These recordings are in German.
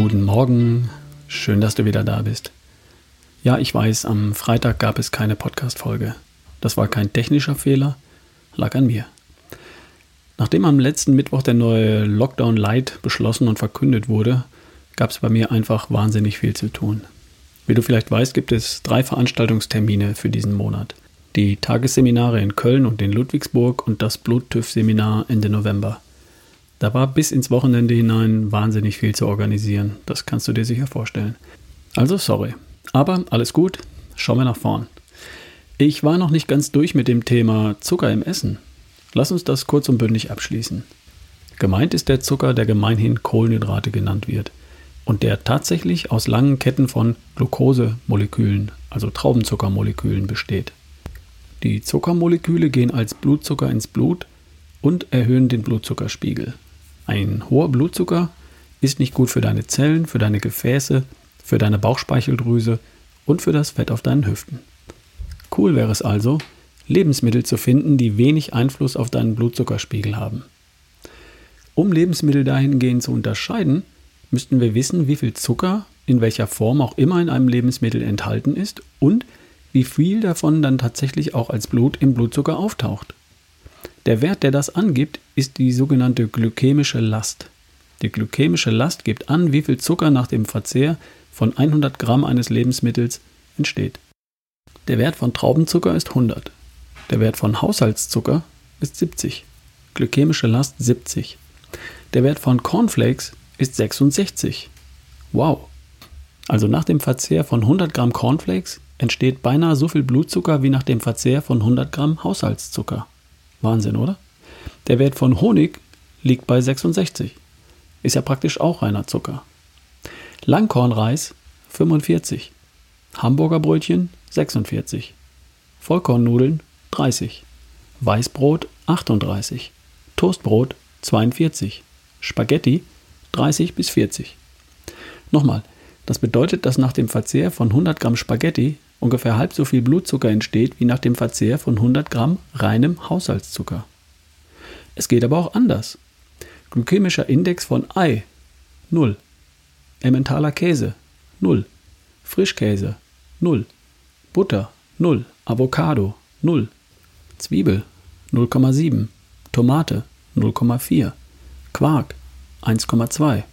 Morgen, schön, dass du wieder da bist. Ja, ich weiß, am Freitag gab es keine Podcast-Folge. Das war kein technischer Fehler, lag an mir. Nachdem am letzten Mittwoch der neue Lockdown Light beschlossen und verkündet wurde, gab es bei mir einfach wahnsinnig viel zu tun. Wie du vielleicht weißt, gibt es drei Veranstaltungstermine für diesen Monat. Die Tagesseminare in Köln und in Ludwigsburg und das Bluttüff-Seminar Ende November. Da war bis ins Wochenende hinein wahnsinnig viel zu organisieren. Das kannst du dir sicher vorstellen. Also sorry. Aber alles gut. Schauen wir nach vorn. Ich war noch nicht ganz durch mit dem Thema Zucker im Essen. Lass uns das kurz und bündig abschließen. Gemeint ist der Zucker, der gemeinhin Kohlenhydrate genannt wird und der tatsächlich aus langen Ketten von Glukosemolekülen, also Traubenzuckermolekülen, besteht. Die Zuckermoleküle gehen als Blutzucker ins Blut und erhöhen den Blutzuckerspiegel. Ein hoher Blutzucker ist nicht gut für deine Zellen, für deine Gefäße, für deine Bauchspeicheldrüse und für das Fett auf deinen Hüften. Cool wäre es also, Lebensmittel zu finden, die wenig Einfluss auf deinen Blutzuckerspiegel haben. Um Lebensmittel dahingehend zu unterscheiden, müssten wir wissen, wie viel Zucker in welcher Form auch immer in einem Lebensmittel enthalten ist und wie viel davon dann tatsächlich auch als Blut im Blutzucker auftaucht. Der Wert, der das angibt, ist die sogenannte glykämische Last. Die glykämische Last gibt an, wie viel Zucker nach dem Verzehr von 100 Gramm eines Lebensmittels entsteht. Der Wert von Traubenzucker ist 100. Der Wert von Haushaltszucker ist 70. Glykämische Last 70. Der Wert von Cornflakes ist 66. Wow. Also nach dem Verzehr von 100 Gramm Cornflakes entsteht beinahe so viel Blutzucker wie nach dem Verzehr von 100 Gramm Haushaltszucker. Wahnsinn, oder? Der Wert von Honig liegt bei 66. Ist ja praktisch auch reiner Zucker. Langkornreis 45. Hamburger Brötchen 46. Vollkornnudeln 30. Weißbrot 38. Toastbrot 42. Spaghetti 30 bis 40. Nochmal, das bedeutet, dass nach dem Verzehr von 100 Gramm Spaghetti ungefähr halb so viel Blutzucker entsteht wie nach dem Verzehr von 100 Gramm reinem Haushaltszucker. Es geht aber auch anders. Glykämischer Index von Ei 0. Emmentaler Käse 0. Frischkäse 0. Butter 0. Avocado 0. Zwiebel 0,7. Tomate 0,4. Quark 1,2.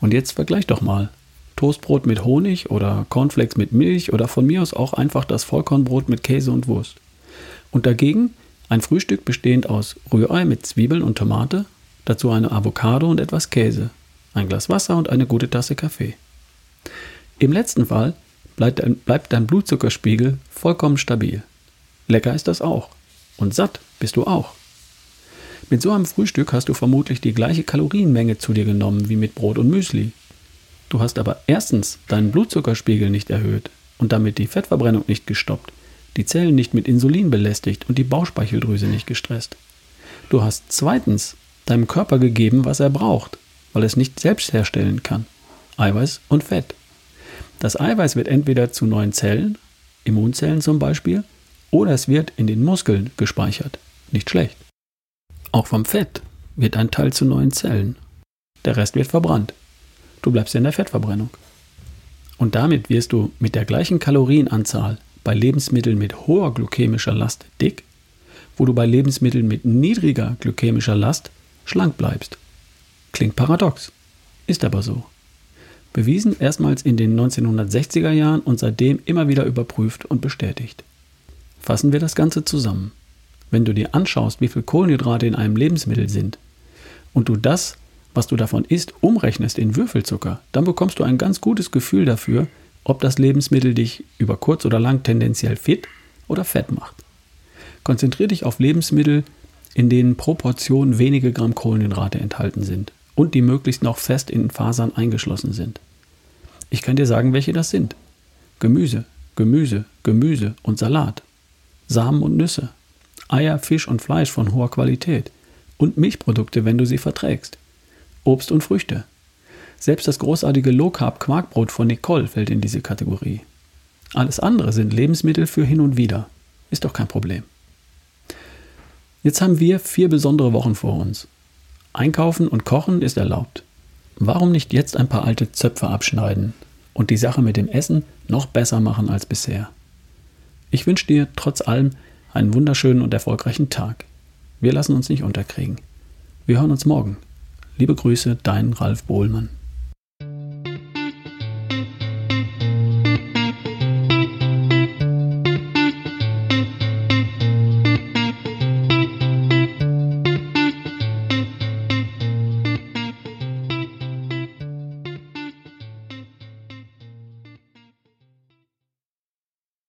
Und jetzt vergleich doch mal. Toastbrot mit Honig oder Cornflakes mit Milch oder von mir aus auch einfach das Vollkornbrot mit Käse und Wurst. Und dagegen ein Frühstück bestehend aus Rührei mit Zwiebeln und Tomate, dazu eine Avocado und etwas Käse, ein Glas Wasser und eine gute Tasse Kaffee. Im letzten Fall bleibt dein, bleibt dein Blutzuckerspiegel vollkommen stabil. Lecker ist das auch. Und satt bist du auch. Mit so einem Frühstück hast du vermutlich die gleiche Kalorienmenge zu dir genommen wie mit Brot und Müsli. Du hast aber erstens deinen Blutzuckerspiegel nicht erhöht und damit die Fettverbrennung nicht gestoppt, die Zellen nicht mit Insulin belästigt und die Bauchspeicheldrüse nicht gestresst. Du hast zweitens deinem Körper gegeben, was er braucht, weil es nicht selbst herstellen kann. Eiweiß und Fett. Das Eiweiß wird entweder zu neuen Zellen, Immunzellen zum Beispiel, oder es wird in den Muskeln gespeichert. Nicht schlecht. Auch vom Fett wird ein Teil zu neuen Zellen. Der Rest wird verbrannt. Du bleibst in der Fettverbrennung. Und damit wirst du mit der gleichen Kalorienanzahl bei Lebensmitteln mit hoher glykämischer Last dick, wo du bei Lebensmitteln mit niedriger glykämischer Last schlank bleibst. Klingt paradox, ist aber so. Bewiesen erstmals in den 1960er Jahren und seitdem immer wieder überprüft und bestätigt. Fassen wir das Ganze zusammen. Wenn du dir anschaust, wie viel Kohlenhydrate in einem Lebensmittel sind und du das, was du davon isst, umrechnest in Würfelzucker, dann bekommst du ein ganz gutes Gefühl dafür, ob das Lebensmittel dich über kurz oder lang tendenziell fit oder fett macht. Konzentriere dich auf Lebensmittel, in denen pro Portion wenige Gramm Kohlenhydrate enthalten sind und die möglichst noch fest in Fasern eingeschlossen sind. Ich kann dir sagen, welche das sind. Gemüse, Gemüse, Gemüse und Salat. Samen und Nüsse, Eier, Fisch und Fleisch von hoher Qualität und Milchprodukte, wenn du sie verträgst. Obst und Früchte. Selbst das großartige Low Carb Quarkbrot von Nicole fällt in diese Kategorie. Alles andere sind Lebensmittel für hin und wieder. Ist doch kein Problem. Jetzt haben wir vier besondere Wochen vor uns. Einkaufen und Kochen ist erlaubt. warum nicht jetzt ein paar alte Zöpfe abschneiden und die Sache mit dem Essen noch besser machen als bisher? Ich wünsche dir trotz allem einen wunderschönen und erfolgreichen Tag. Wir lassen uns nicht unterkriegen. Wir hören uns morgen. Liebe Grüße, dein Ralf Bohlmann.